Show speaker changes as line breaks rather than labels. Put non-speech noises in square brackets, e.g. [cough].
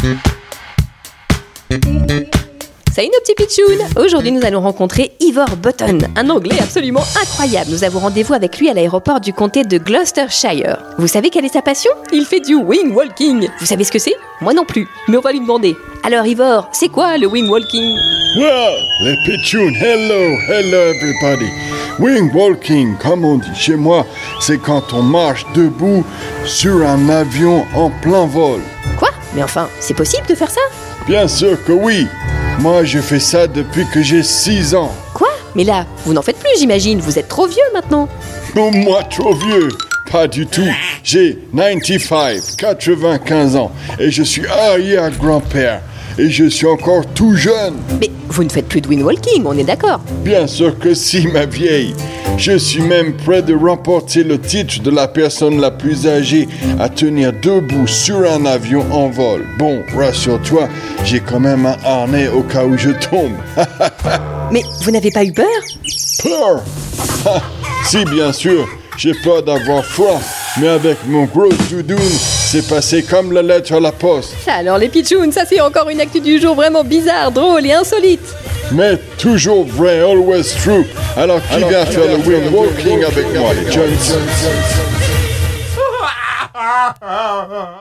Salut nos petits pitchouns Aujourd'hui nous allons rencontrer Ivor Button, un anglais absolument incroyable. Nous avons rendez-vous avec lui à l'aéroport du comté de Gloucestershire. Vous savez quelle est sa passion? Il fait du wing walking. Vous savez ce que c'est? Moi non plus, mais on va lui demander. Alors Ivor, c'est quoi le wing walking?
Well, les pitchouns, hello, hello everybody. Wing walking, comme on dit chez moi, c'est quand on marche debout sur un avion en plein vol.
Mais enfin, c'est possible de faire ça
Bien sûr que oui. Moi, je fais ça depuis que j'ai 6 ans.
Quoi? Mais là, vous n'en faites plus j'imagine, vous êtes trop vieux maintenant.
Non, moi trop vieux. Pas du tout. J'ai 95, 95 ans et je suis arrière-grand-père. Et je suis encore tout jeune.
Mais vous ne faites plus de wing walking, on est d'accord
Bien sûr que si, ma vieille. Je suis même prêt de remporter le titre de la personne la plus âgée à tenir debout sur un avion en vol. Bon, rassure-toi, j'ai quand même un harnais au cas où je tombe. [laughs]
Mais vous n'avez pas eu peur?
Peur? [laughs] Si, bien sûr, j'ai peur d'avoir froid, mais avec mon gros doudoune, c'est passé comme la lettre à la poste.
Alors les pitchouns, ça c'est encore une actu du jour vraiment bizarre, drôle et insolite.
Mais toujours vrai, always true. Alors qui vient faire le wing walking avec moi, les Jones [laughs]